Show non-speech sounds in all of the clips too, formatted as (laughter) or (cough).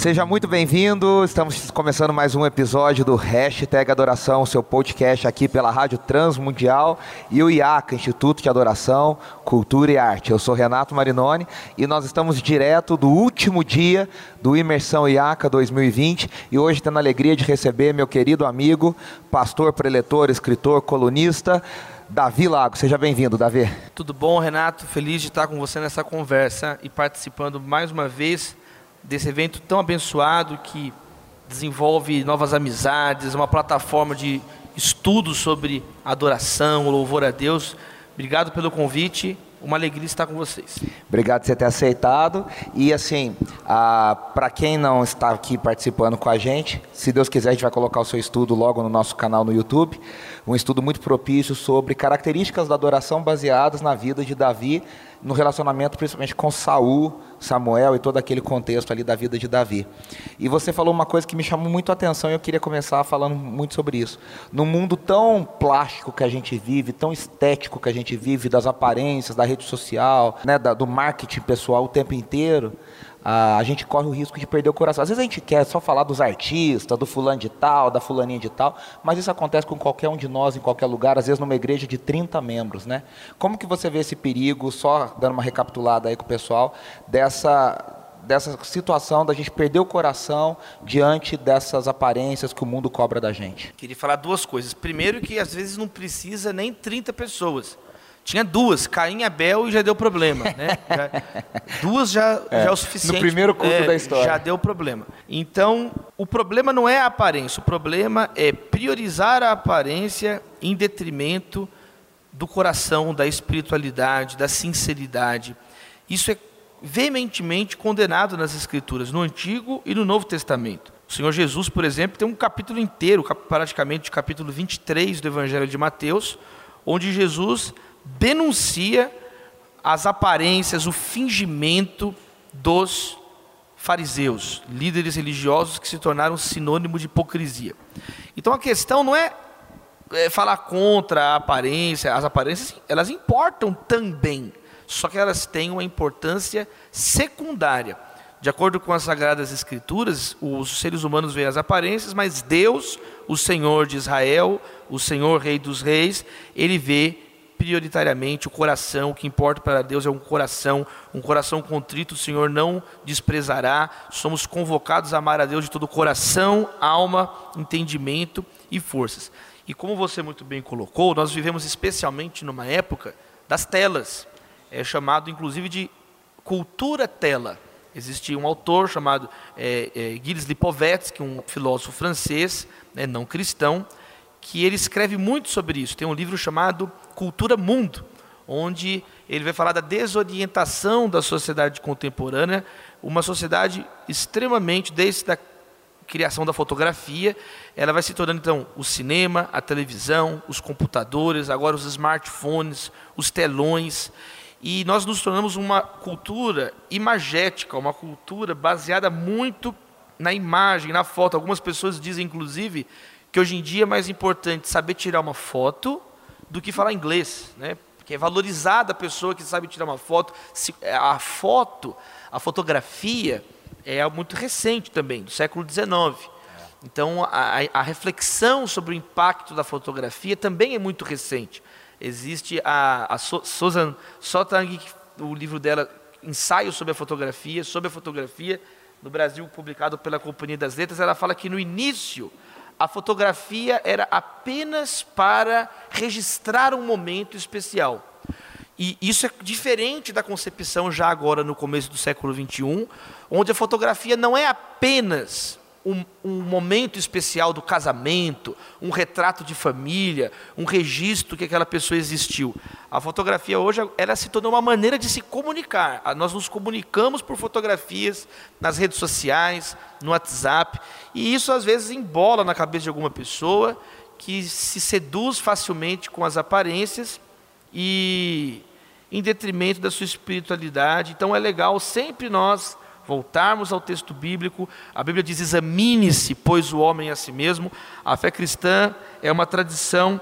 Seja muito bem-vindo. Estamos começando mais um episódio do Hashtag Adoração, seu podcast aqui pela Rádio Transmundial e o IACA, Instituto de Adoração, Cultura e Arte. Eu sou Renato Marinoni e nós estamos direto do último dia do Imersão IACA 2020 e hoje tendo a alegria de receber meu querido amigo, pastor, preletor, escritor, colunista, Davi Lago. Seja bem-vindo, Davi. Tudo bom, Renato? Feliz de estar com você nessa conversa e participando mais uma vez desse evento tão abençoado que desenvolve novas amizades, uma plataforma de estudo sobre adoração, louvor a Deus. Obrigado pelo convite. Uma alegria estar com vocês. Obrigado por você ter aceitado. E assim, para quem não está aqui participando com a gente, se Deus quiser, a gente vai colocar o seu estudo logo no nosso canal no YouTube. Um estudo muito propício sobre características da adoração baseadas na vida de Davi, no relacionamento principalmente com Saul, Samuel e todo aquele contexto ali da vida de Davi. E você falou uma coisa que me chamou muito a atenção e eu queria começar falando muito sobre isso. No mundo tão plástico que a gente vive, tão estético que a gente vive, das aparências, da rede social, né, da, do marketing pessoal o tempo inteiro, a gente corre o risco de perder o coração. Às vezes a gente quer só falar dos artistas, do fulano de tal, da fulaninha de tal, mas isso acontece com qualquer um de nós em qualquer lugar, às vezes numa igreja de 30 membros, né? Como que você vê esse perigo, só dando uma recapitulada aí com o pessoal, dessa dessa situação da gente perder o coração diante dessas aparências que o mundo cobra da gente? Queria falar duas coisas. Primeiro que às vezes não precisa nem 30 pessoas. Tinha duas, Caim e Abel, e já deu problema. Né? (laughs) Já, duas já é, já é o suficiente. No primeiro culto é, da história. Já deu problema. Então, o problema não é a aparência, o problema é priorizar a aparência em detrimento do coração, da espiritualidade, da sinceridade. Isso é veementemente condenado nas Escrituras, no Antigo e no Novo Testamento. O Senhor Jesus, por exemplo, tem um capítulo inteiro, praticamente o capítulo 23 do Evangelho de Mateus, onde Jesus denuncia as aparências, o fingimento dos fariseus, líderes religiosos que se tornaram sinônimo de hipocrisia. Então a questão não é, é falar contra a aparência, as aparências elas importam também, só que elas têm uma importância secundária. De acordo com as Sagradas Escrituras, os seres humanos veem as aparências, mas Deus, o Senhor de Israel, o Senhor Rei dos Reis, ele vê prioritariamente o coração, o que importa para Deus é um coração, um coração contrito, o Senhor não desprezará. Somos convocados a amar a Deus de todo coração, alma, entendimento e forças. E como você muito bem colocou, nós vivemos especialmente numa época das telas. É chamado inclusive de cultura tela. Existe um autor chamado é, é, Gilles Lipovetsky, um filósofo francês, né, não cristão, que ele escreve muito sobre isso. Tem um livro chamado Cultura Mundo, onde ele vai falar da desorientação da sociedade contemporânea, uma sociedade extremamente, desde a criação da fotografia, ela vai se tornando então o cinema, a televisão, os computadores, agora os smartphones, os telões, e nós nos tornamos uma cultura imagética, uma cultura baseada muito na imagem, na foto. Algumas pessoas dizem, inclusive, que hoje em dia é mais importante saber tirar uma foto do que falar inglês, né? Porque é valorizada a pessoa que sabe tirar uma foto. É, a foto, a fotografia é muito recente também, do século XIX. Então, a, a, reflexão sobre o impacto da fotografia também é muito recente. Existe a, a Susan Sontag, o livro dela, Ensaio sobre a Fotografia, sobre a fotografia, no Brasil, publicado pela Companhia das Letras, ela fala que no início a fotografia era apenas para registrar um momento especial. E isso é diferente da concepção já agora no começo do século XXI, onde a fotografia não é apenas um, um, momento especial do casamento, um retrato de família, um registro que aquela pessoa existiu. A fotografia hoje ela se tornou uma maneira de se comunicar. Nós nos comunicamos por fotografias nas redes sociais, no WhatsApp, e isso às vezes embola na cabeça de alguma pessoa que se seduz facilmente com as aparências e, em detrimento da sua espiritualidade. Então é legal sempre nós voltarmos ao texto bíblico. A Bíblia diz: examine-se, pois o homem a si mesmo. A fé cristã é uma tradição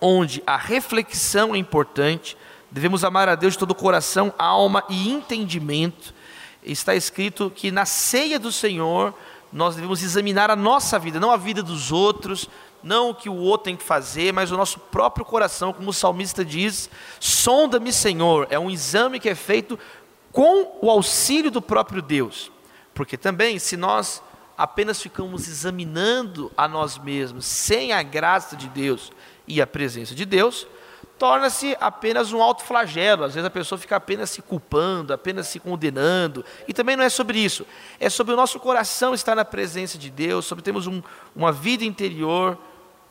onde a reflexão é importante. Devemos amar a Deus de todo o coração, alma e entendimento. Está escrito que na ceia do Senhor nós devemos examinar a nossa vida, não a vida dos outros, não o que o outro tem que fazer, mas o nosso próprio coração, como o salmista diz: sonda-me, Senhor. É um exame que é feito com o auxílio do próprio Deus. Porque também, se nós apenas ficamos examinando a nós mesmos, sem a graça de Deus e a presença de Deus, torna-se apenas um alto flagelo. Às vezes a pessoa fica apenas se culpando, apenas se condenando. E também não é sobre isso. É sobre o nosso coração estar na presença de Deus, sobre termos um, uma vida interior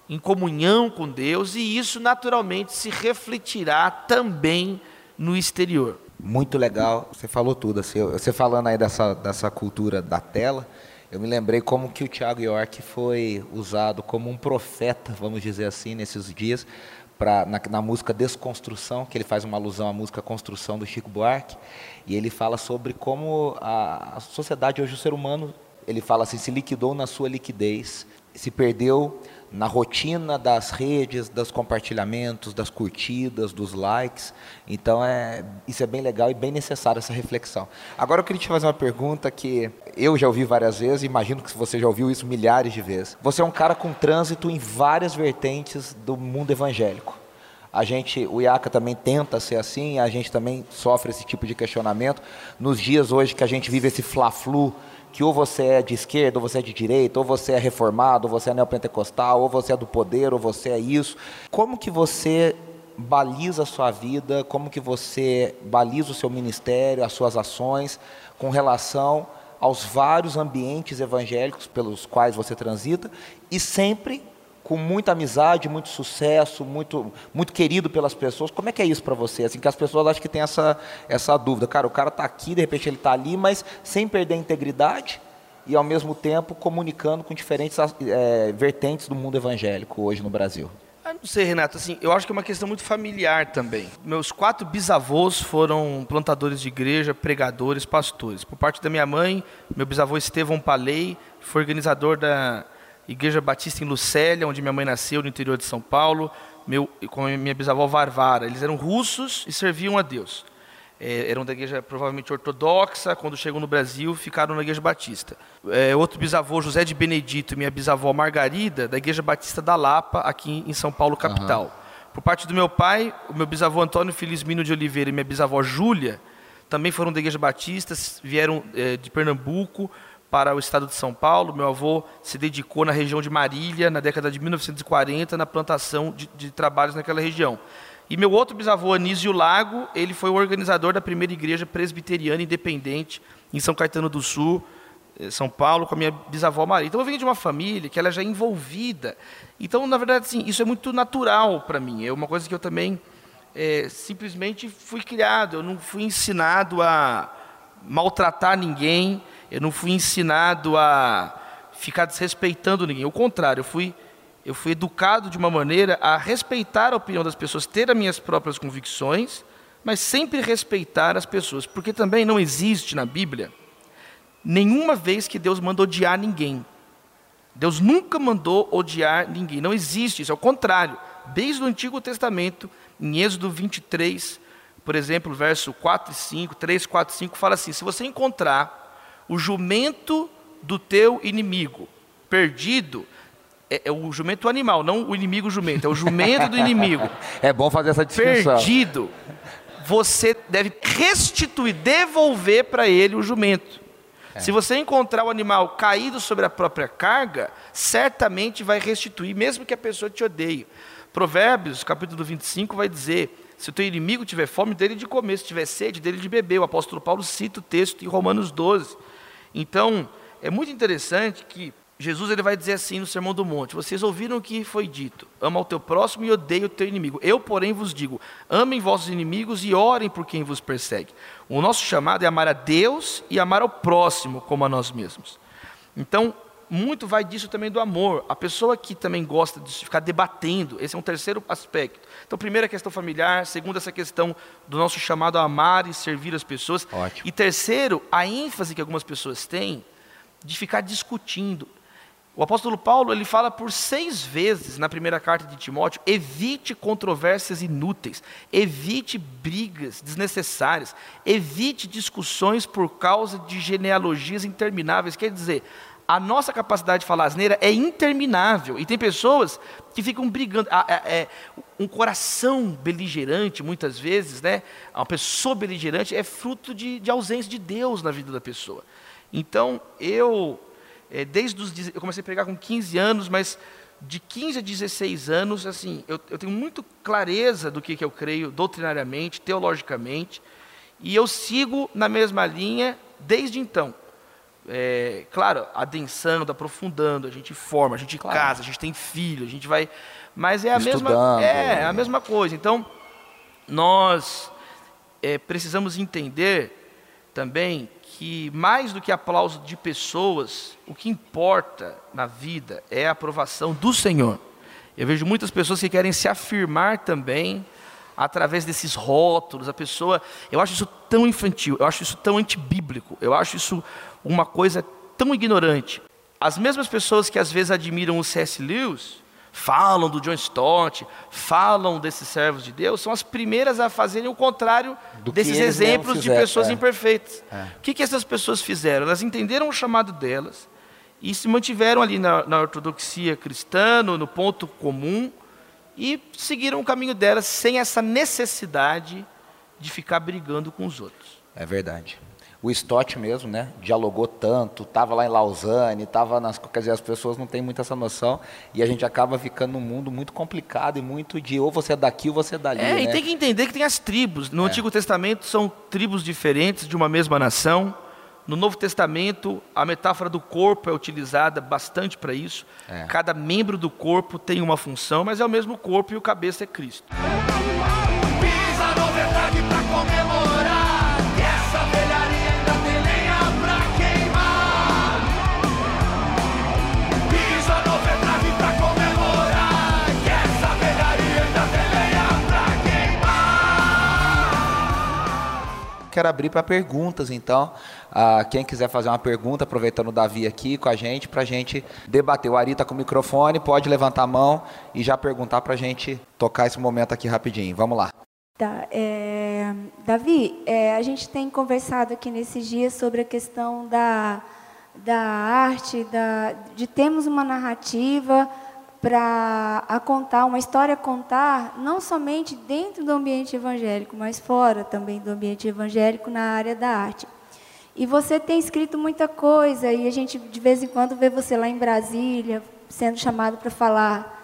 em comunhão com Deus, e isso naturalmente se refletirá também no exterior. Muito legal, você falou tudo. Assim, você falando aí dessa, dessa cultura da tela, eu me lembrei como que o Tiago York foi usado como um profeta, vamos dizer assim, nesses dias, pra, na, na, música Desconstrução, que ele faz uma alusão à música Construção do Chico Buarque, e ele fala sobre como a, a sociedade hoje, o ser humano, ele fala assim, se liquidou na sua liquidez, se perdeu na rotina das redes, dos compartilhamentos, das curtidas, dos likes. Então, é, isso é bem legal e bem necessário essa reflexão. Agora, eu queria te fazer uma pergunta que eu já ouvi várias vezes, imagino que você já ouviu isso milhares de vezes. Você é um cara com trânsito em várias vertentes do mundo evangélico. A gente, o IACA também tenta ser assim, a gente também sofre esse tipo de questionamento. Nos dias hoje que a gente vive esse fla-flu que ou você é de esquerda, ou você é de direita, ou você é reformado, ou você é neopentecostal, ou você é do poder, ou você é isso. Como que você baliza a sua vida, como que você baliza o seu ministério, as suas ações com relação aos vários ambientes evangélicos pelos quais você transita e sempre com muita amizade, muito sucesso, muito, muito querido pelas pessoas. Como é que é isso para você? Assim, que as pessoas acham que tem essa, essa dúvida. Cara, o cara está aqui, de repente ele está ali, mas sem perder a integridade e ao mesmo tempo comunicando com diferentes é, vertentes do mundo evangélico hoje no Brasil. Eu não sei, Renato, assim, eu acho que é uma questão muito familiar também. Meus quatro bisavôs foram plantadores de igreja, pregadores, pastores. Por parte da minha mãe, meu bisavô Estevão Palei foi organizador da Igreja Batista em Lucélia, onde minha mãe nasceu, no interior de São Paulo, meu, com minha bisavó Varvara. Eles eram russos e serviam a Deus. É, eram da igreja provavelmente ortodoxa, quando chegou no Brasil, ficaram na igreja batista. É, outro bisavô, José de Benedito, e minha bisavó Margarida, da igreja batista da Lapa, aqui em São Paulo, capital. Uhum. Por parte do meu pai, o meu bisavô Antônio Felizmino de Oliveira e minha bisavó Júlia, também foram da igreja batista, vieram é, de Pernambuco, para o estado de São Paulo. Meu avô se dedicou na região de Marília, na década de 1940, na plantação de, de trabalhos naquela região. E meu outro bisavô, Anísio Lago, ele foi o organizador da primeira igreja presbiteriana independente em São Caetano do Sul, eh, São Paulo, com a minha bisavó Maria. Então eu venho de uma família que ela já é envolvida. Então, na verdade, assim, isso é muito natural para mim. É uma coisa que eu também é, simplesmente fui criado. Eu não fui ensinado a maltratar ninguém eu não fui ensinado a ficar desrespeitando ninguém. O contrário, eu fui, eu fui educado de uma maneira a respeitar a opinião das pessoas, ter as minhas próprias convicções, mas sempre respeitar as pessoas. Porque também não existe na Bíblia nenhuma vez que Deus mandou odiar ninguém. Deus nunca mandou odiar ninguém. Não existe isso. É o contrário. Desde o Antigo Testamento, em Êxodo 23, por exemplo, verso 4 e 5, 3, 4 e 5, fala assim: se você encontrar o jumento do teu inimigo perdido é, é, o jumento animal, não o inimigo jumento, é o jumento do inimigo. (laughs) É bom fazer essa distinção. Perdido. Você deve restituir, devolver para ele o jumento. É. Se você encontrar o animal caído sobre a própria carga, certamente vai restituir, mesmo que a pessoa te odeie. Provérbios, capítulo 25, vai dizer: se o teu inimigo tiver fome, dele de comer, se tiver sede, dele de beber. O apóstolo Paulo cita o texto em Romanos 12. Então, é muito interessante que Jesus ele vai dizer assim no Sermão do Monte: Vocês ouviram o que foi dito: Ama o teu próximo e odeia o teu inimigo. Eu, porém, vos digo: Amem vossos inimigos e orem por quem vos persegue. O nosso chamado é amar a Deus e amar ao próximo como a nós mesmos. Então, muito vai disso também do amor. A pessoa que também gosta de ficar debatendo, esse é um terceiro aspecto. Então, primeira questão familiar, segunda essa questão do nosso chamado a amar e servir as pessoas. Ótimo. E terceiro, a ênfase que algumas pessoas têm de ficar discutindo. O apóstolo Paulo ele fala por seis vezes na primeira carta de Timóteo: evite controvérsias inúteis, evite brigas desnecessárias, evite discussões por causa de genealogias intermináveis. Quer dizer, a nossa capacidade de falar asneira é interminável. E tem pessoas que ficam brigando. É, um coração beligerante, muitas vezes, né? Uma pessoa beligerante é fruto de, de ausência de Deus na vida da pessoa. Então, eu, é, desde os. Eu comecei a pregar com 15 anos, mas de 15 a 16 anos, assim, eu, eu tenho muito clareza do que, que eu creio doutrinariamente, teologicamente, e eu sigo na mesma linha desde então é, claro, adensando, aprofundando, a gente forma, a gente claro. casa, a gente tem filho, a gente vai. Mas é a mesma, é, é a mesma coisa. Então, nós é, precisamos entender também que mais do que aplauso de pessoas, o que importa na vida é a aprovação do Senhor. Eu vejo muitas pessoas que querem se afirmar também através desses rótulos. A pessoa, eu acho isso tão infantil, eu acho isso tão antibíblico, eu acho isso uma coisa tão ignorante. As mesmas pessoas que às vezes admiram o C.S. Lewis, falam do John Stott, falam desses servos de Deus, são as primeiras a fazerem o contrário do desses exemplos de pessoas é. imperfeitas. É. O que, que essas pessoas fizeram? Elas entenderam o chamado delas e se mantiveram ali na, na ortodoxia cristã, no, no ponto comum, e seguiram o caminho delas sem essa necessidade de ficar brigando com os outros. É verdade o Stott mesmo, né, dialogou tanto, estava lá em Lausanne, estava nas, quer dizer, as pessoas não têm muita essa noção e a gente acaba ficando num mundo muito complicado e muito de ou você é daqui ou você é dali. É, né? e tem que entender que tem as tribos. No é. Antigo Testamento são tribos diferentes de uma mesma nação. No Novo Testamento, a metáfora do corpo é utilizada bastante para isso. É. Cada membro do corpo tem uma função, mas é o mesmo corpo e o cabeça é Cristo. Quero abrir para perguntas, então. Ah, quem quiser fazer uma pergunta, aproveitando o Davi aqui com a gente, para a gente debater. O Ari está com o microfone, pode levantar a mão e já perguntar para a gente tocar esse momento aqui rapidinho. Vamos lá. Tá, é, Davi, é, a gente tem conversado aqui nesses dias sobre a questão da, da arte, da, de termos uma narrativa para a contar, uma história contar, não somente dentro do ambiente evangélico, mas fora também do ambiente evangélico na área da arte. E você tem escrito muita coisa, e a gente de vez em quando vê você lá em Brasília, sendo chamado para falar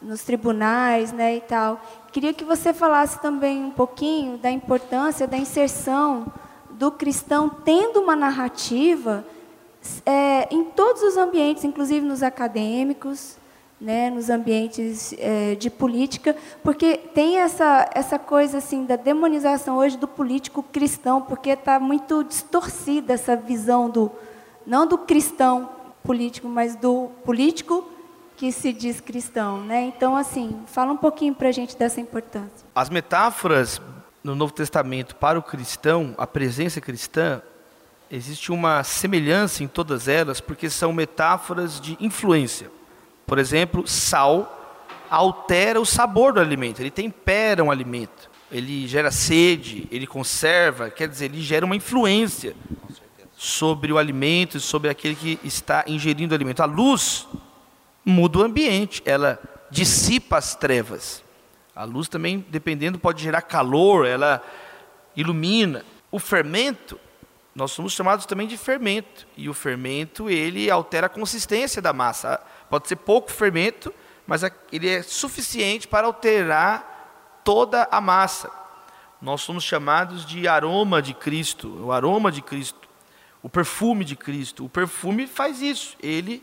nos tribunais né, e tal. Queria que você falasse também um pouquinho da importância da inserção do cristão tendo uma narrativa é, em todos os ambientes, inclusive nos acadêmicos, né, nos ambientes é, de política, porque tem essa, essa coisa assim da demonização hoje do político cristão, porque está muito distorcida essa visão do não do cristão político, mas do político que se diz cristão, né? Então, assim, fala um pouquinho para a gente dessa importância. As metáforas no Novo Testamento para o cristão, a presença cristã, existe uma semelhança em todas elas, porque são metáforas de influência. Por exemplo, sal altera o sabor do alimento, ele tempera um alimento, ele gera sede, ele conserva, quer dizer, ele gera uma influência sobre o alimento, sobre aquele que está ingerindo o alimento. A luz muda o ambiente, ela dissipa as trevas. A luz também, dependendo, pode gerar calor, ela ilumina. O fermento, nós somos chamados também de fermento, e o fermento ele altera a consistência da massa. Pode ser pouco fermento, mas ele é suficiente para alterar toda a massa. Nós somos chamados de aroma de Cristo, o aroma de Cristo, o perfume de Cristo. O perfume faz isso, ele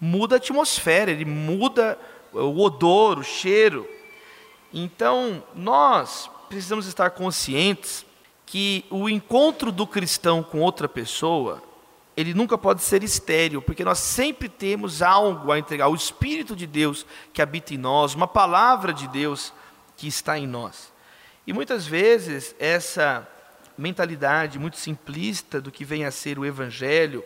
muda a atmosfera, ele muda o odor, o cheiro. Então, nós precisamos estar conscientes que o encontro do cristão com outra pessoa ele nunca pode ser estéril, porque nós sempre temos algo a entregar, o Espírito de Deus que habita em nós, uma palavra de Deus que está em nós. E muitas vezes essa mentalidade muito simplista do que vem a ser o Evangelho,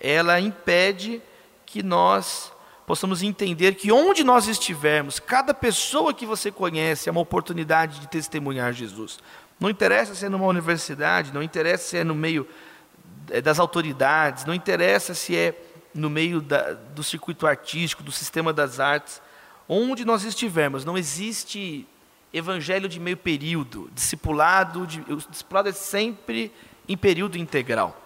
ela impede que nós possamos entender que onde nós estivermos, cada pessoa que você conhece é uma oportunidade de testemunhar Jesus. Não interessa se é numa universidade, não interessa se é no meio das autoridades, não interessa se é no meio da, do circuito artístico, do sistema das artes, onde nós estivermos, não existe evangelho de meio período, discipulado, de, o discipulado é sempre em período integral.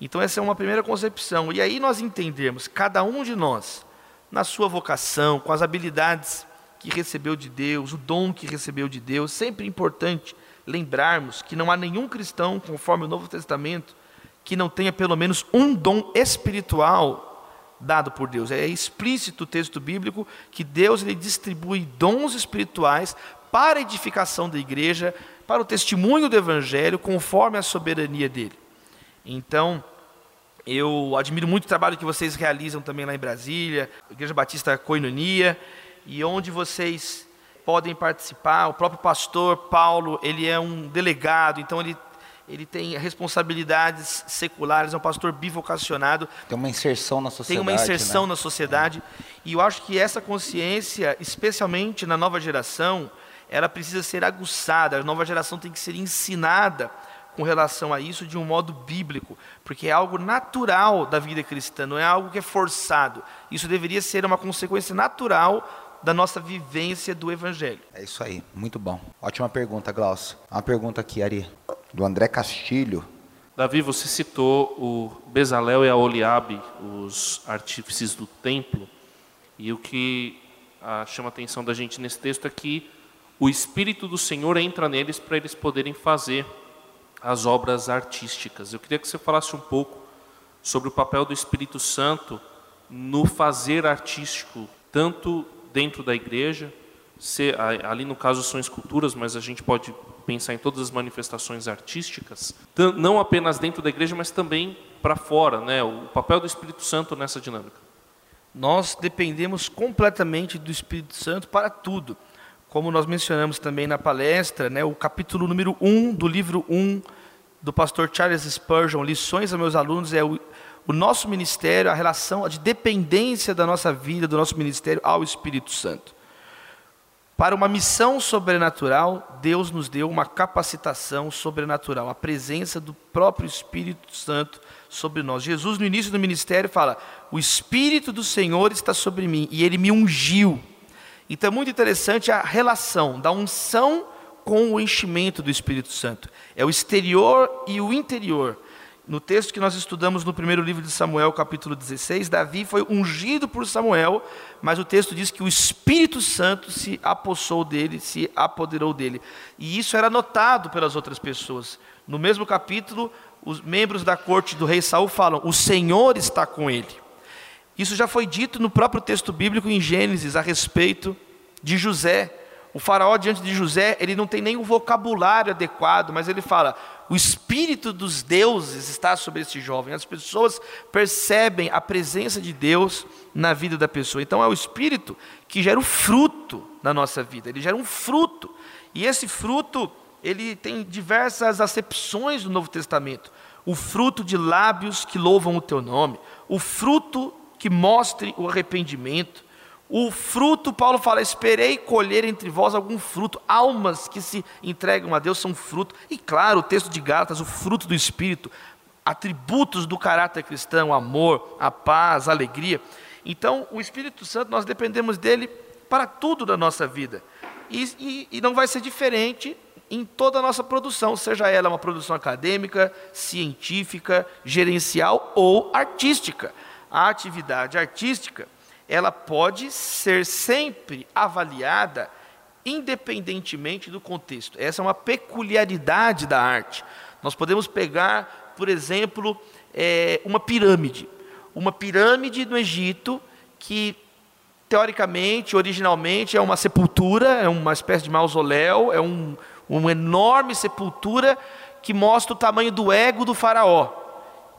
Então essa é uma primeira concepção. E aí nós entendemos, cada um de nós, na sua vocação, com as habilidades que recebeu de Deus, o dom que recebeu de Deus, sempre importante lembrarmos que não há nenhum cristão, conforme o Novo Testamento, que não tenha pelo menos um dom espiritual dado por Deus. É explícito o texto bíblico que Deus ele distribui dons espirituais para a edificação da igreja, para o testemunho do evangelho, conforme a soberania dele. Então, eu admiro muito o trabalho que vocês realizam também lá em Brasília, Igreja Batista Coinonia, e onde vocês podem participar. O próprio pastor Paulo, ele é um delegado, então ele ele tem responsabilidades seculares, é um pastor bivocacionado. Tem uma inserção na sociedade. Tem uma inserção né? na sociedade. E eu acho que essa consciência, especialmente na nova geração, ela precisa ser aguçada. A nova geração tem que ser ensinada com relação a isso de um modo bíblico, porque é algo natural da vida cristã, não é algo que é forçado. Isso deveria ser uma consequência natural da nossa vivência do Evangelho. É isso aí, muito bom. Ótima pergunta, Glaucio. Uma pergunta aqui, Ari do André Castilho. Davi, você citou o Bezalel e a Oliabe, os artífices do templo, e o que ah, chama a atenção da gente nesse texto é que o Espírito do Senhor entra neles para eles poderem fazer as obras artísticas. Eu queria que você falasse um pouco sobre o papel do Espírito Santo no fazer artístico, tanto dentro da igreja, se, ali no caso são esculturas, mas a gente pode pensar em todas as manifestações artísticas, não apenas dentro da igreja, mas também para fora, né? O papel do Espírito Santo nessa dinâmica. Nós dependemos completamente do Espírito Santo para tudo. Como nós mencionamos também na palestra, né, o capítulo número 1 do livro 1 do pastor Charles Spurgeon, Lições a meus alunos, é o, o nosso ministério, a relação de dependência da nossa vida, do nosso ministério ao Espírito Santo. Para uma missão sobrenatural, Deus nos deu uma capacitação sobrenatural, a presença do próprio Espírito Santo sobre nós. Jesus, no início do ministério, fala: O Espírito do Senhor está sobre mim e ele me ungiu. Então é muito interessante a relação da unção com o enchimento do Espírito Santo. É o exterior e o interior. No texto que nós estudamos no primeiro livro de Samuel, capítulo 16, Davi foi ungido por Samuel, mas o texto diz que o Espírito Santo se apossou dele, se apoderou dele. E isso era notado pelas outras pessoas. No mesmo capítulo, os membros da corte do rei Saul falam: "O Senhor está com ele". Isso já foi dito no próprio texto bíblico em Gênesis a respeito de José. O faraó diante de José, ele não tem nem vocabulário adequado, mas ele fala: o espírito dos deuses está sobre esse jovem. As pessoas percebem a presença de Deus na vida da pessoa. Então é o espírito que gera o fruto na nossa vida. Ele gera um fruto. E esse fruto, ele tem diversas acepções no Novo Testamento. O fruto de lábios que louvam o teu nome, o fruto que mostre o arrependimento, o fruto, Paulo fala: esperei colher entre vós algum fruto. Almas que se entregam a Deus são fruto. E claro, o texto de Gálatas, o fruto do Espírito, atributos do caráter cristão, amor, a paz, a alegria. Então, o Espírito Santo, nós dependemos dele para tudo da nossa vida. E, e, e não vai ser diferente em toda a nossa produção, seja ela uma produção acadêmica, científica, gerencial ou artística. A atividade artística ela pode ser sempre avaliada independentemente do contexto. Essa é uma peculiaridade da arte. Nós podemos pegar, por exemplo, é, uma pirâmide. Uma pirâmide no Egito que, teoricamente, originalmente, é uma sepultura, é uma espécie de mausoléu, é um, uma enorme sepultura que mostra o tamanho do ego do faraó.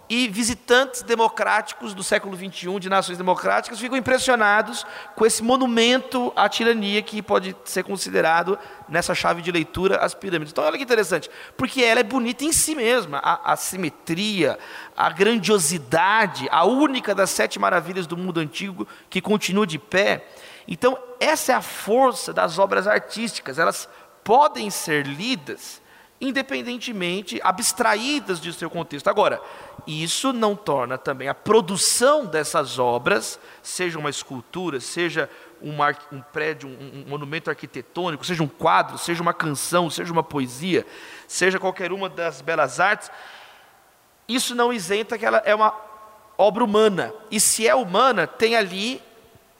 E visitantes democráticos do século XXI, de nações democráticas, ficam impressionados com esse monumento à tirania que pode ser considerado, nessa chave de leitura, as pirâmides. Então, olha que interessante, porque ela é bonita em si mesma, a, a simetria, a grandiosidade, a única das sete maravilhas do mundo antigo que continua de pé. Então, essa é a força das obras artísticas, elas podem ser lidas independentemente, abstraídas de seu contexto. Agora, isso não torna também a produção dessas obras, seja uma escultura, seja um prédio, um, um monumento arquitetônico, seja um quadro, seja uma canção, seja uma poesia, seja qualquer uma das belas artes, isso não isenta que ela é uma obra humana. E se é humana, tem ali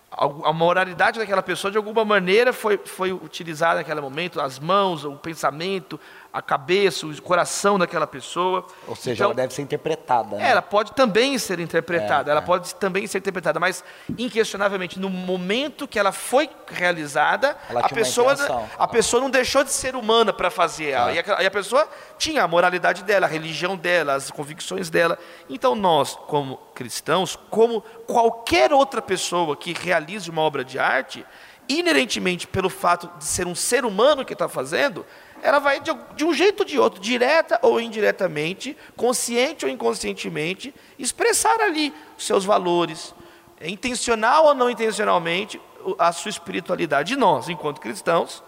a moralidade daquela pessoa de alguma maneira foi, foi utilizada naquele momento, as mãos, o pensamento, a cabeça, o coração daquela pessoa. Ou seja, então, ela deve ser interpretada. Né? Ela pode também ser interpretada, é, ela é. pode também ser interpretada, mas inquestionavelmente no momento que ela foi realizada, a pessoa, a pessoa não deixou de ser humana para fazer ela. É. E, a, e a pessoa tinha a moralidade dela, a religião dela, as convicções dela. Então nós, como cristãos, como qualquer outra pessoa que realize uma obra de arte, inerentemente pelo fato de ser um ser humano que está fazendo, ela vai de, de, um jeito ou de outro, direta ou indiretamente, consciente ou inconscientemente, expressar ali os seus valores, intencional ou não intencionalmente, a sua espiritualidade. E nós, enquanto cristãos,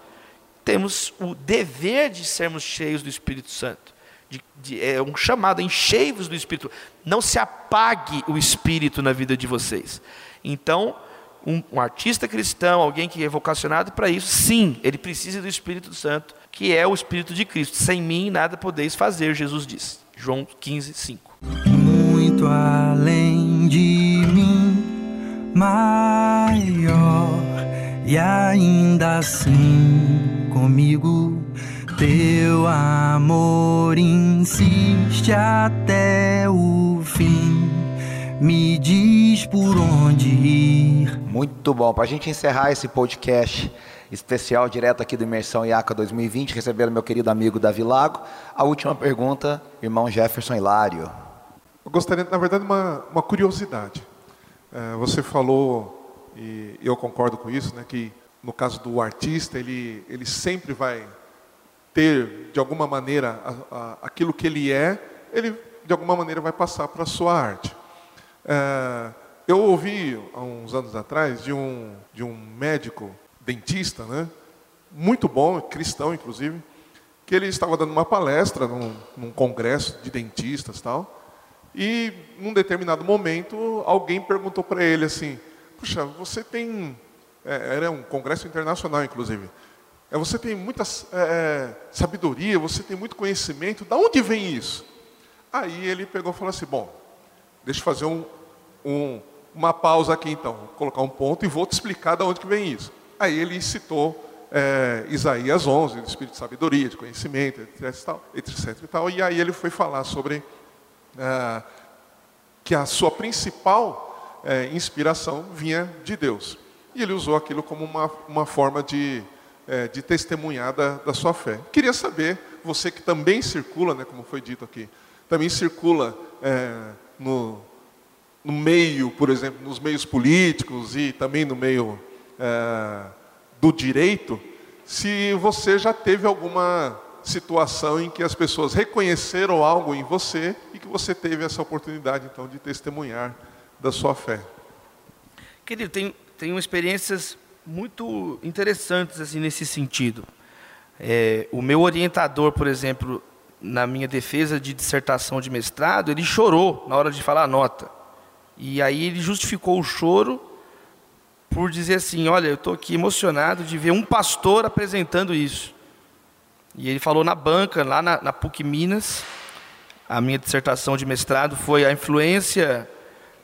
temos o dever de sermos cheios do Espírito Santo. De, de, é um chamado, enchei-vos do Espírito. Não se apague o Espírito na vida de vocês. Então, um, um artista cristão, alguém que é vocacionado para isso, sim, ele precisa do Espírito Santo que é o Espírito de Cristo. Sem mim nada podeis fazer, Jesus diz. João 15, 5. Muito além de mim, maior, e ainda assim comigo. Teu amor insiste até o fim, me diz por onde ir. Muito bom, para a gente encerrar esse podcast especial direto aqui do Imersão IACA 2020, recebendo meu querido amigo Davi Lago. A última pergunta, irmão Jefferson Hilário. Eu gostaria, na verdade, uma, uma curiosidade. É, você falou, e eu concordo com isso, né, que no caso do artista, ele, ele sempre vai ter, de alguma maneira, a, a, aquilo que ele é, ele, de alguma maneira, vai passar para a sua arte. É, eu ouvi, há uns anos atrás, de um, de um médico dentista, né? muito bom, cristão inclusive, que ele estava dando uma palestra num, num congresso de dentistas tal, e num determinado momento alguém perguntou para ele assim, puxa, você tem, é, era um congresso internacional inclusive, é, você tem muita é, é, sabedoria, você tem muito conhecimento, da onde vem isso? Aí ele pegou e falou assim, bom, deixa eu fazer um, um, uma pausa aqui então, vou colocar um ponto e vou te explicar de onde que vem isso. Aí ele citou é, Isaías 11, do espírito de sabedoria, de conhecimento, etc. etc e, tal, e aí ele foi falar sobre é, que a sua principal é, inspiração vinha de Deus. E ele usou aquilo como uma, uma forma de, é, de testemunhar da, da, sua fé. Queria saber, você que também circula, né, como foi dito aqui, também circula é, no, no meio, por exemplo, nos meios políticos e também no meio é, do direito, se você já teve alguma situação em que as pessoas reconheceram algo em você e que você teve essa oportunidade, então, de testemunhar da sua fé. Querido, tem, tem experiências muito interessantes assim nesse sentido. É, o meu orientador, por exemplo, na minha defesa de dissertação de mestrado, ele chorou na hora de falar a nota. E aí ele justificou o choro por dizer assim: Olha, eu estou aqui emocionado de ver um pastor apresentando isso. E ele falou na banca, lá na, na PUC Minas. A minha dissertação de mestrado foi a influência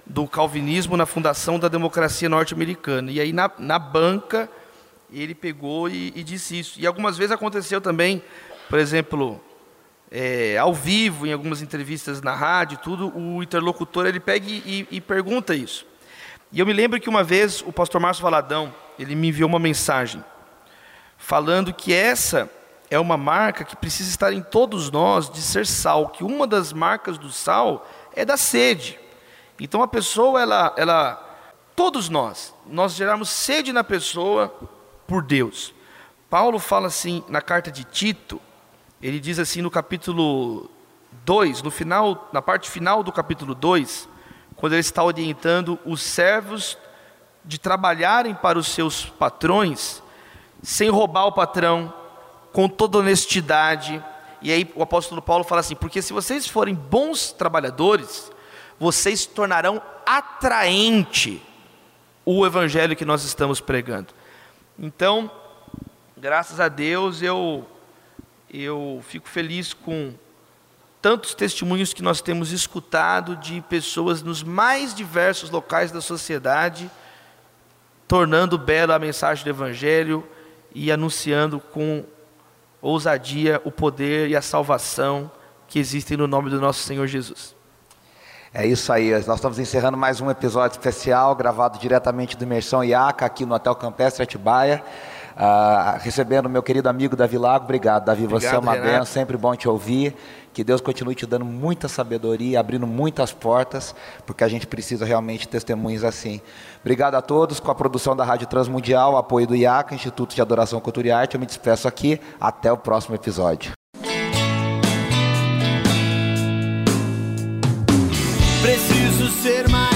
do calvinismo na fundação da democracia norte-americana. E aí, na, na banca, ele pegou e, e, disse isso. E algumas vezes aconteceu também, por exemplo, é, ao vivo, em algumas entrevistas na rádio, tudo, o interlocutor ele pega e, e pergunta isso. E eu me lembro que uma vez o pastor Márcio Valadão, ele me enviou uma mensagem falando que essa é uma marca que precisa estar em todos nós de ser sal, que uma das marcas do sal é da sede. Então a pessoa, ela, ela, todos nós, nós geramos sede na pessoa por Deus. Paulo fala assim na carta de Tito, ele diz assim no capítulo 2, no final, na parte final do capítulo 2, quando ele está orientando os servos de trabalharem para os seus patrões, sem roubar o patrão, com toda honestidade. E aí o apóstolo Paulo fala assim: porque se vocês forem bons trabalhadores, vocês tornarão atraente o evangelho que nós estamos pregando. Então, graças a Deus, eu eu fico feliz com tantos testemunhos que nós temos escutado de pessoas nos mais diversos locais da sociedade tornando bela a mensagem do evangelho e anunciando com ousadia o poder e a salvação que existem no nome do nosso Senhor Jesus. É isso aí, nós estamos encerrando mais um episódio especial, gravado diretamente do Imersão IACA, aqui no Hotel Campestre Atibaia. Uh, recebendo meu querido amigo Davi Lago, obrigado, Davi, obrigado, você é uma benção, sempre bom te ouvir. Que Deus continue te dando muita sabedoria, abrindo muitas portas, porque a gente precisa realmente de testemunhos assim. Obrigado a todos, com a produção da Rádio Transmundial, apoio do IACA, Instituto de Adoração Cultura e Arte. Eu me despeço aqui, até o próximo episódio. Preciso ser mais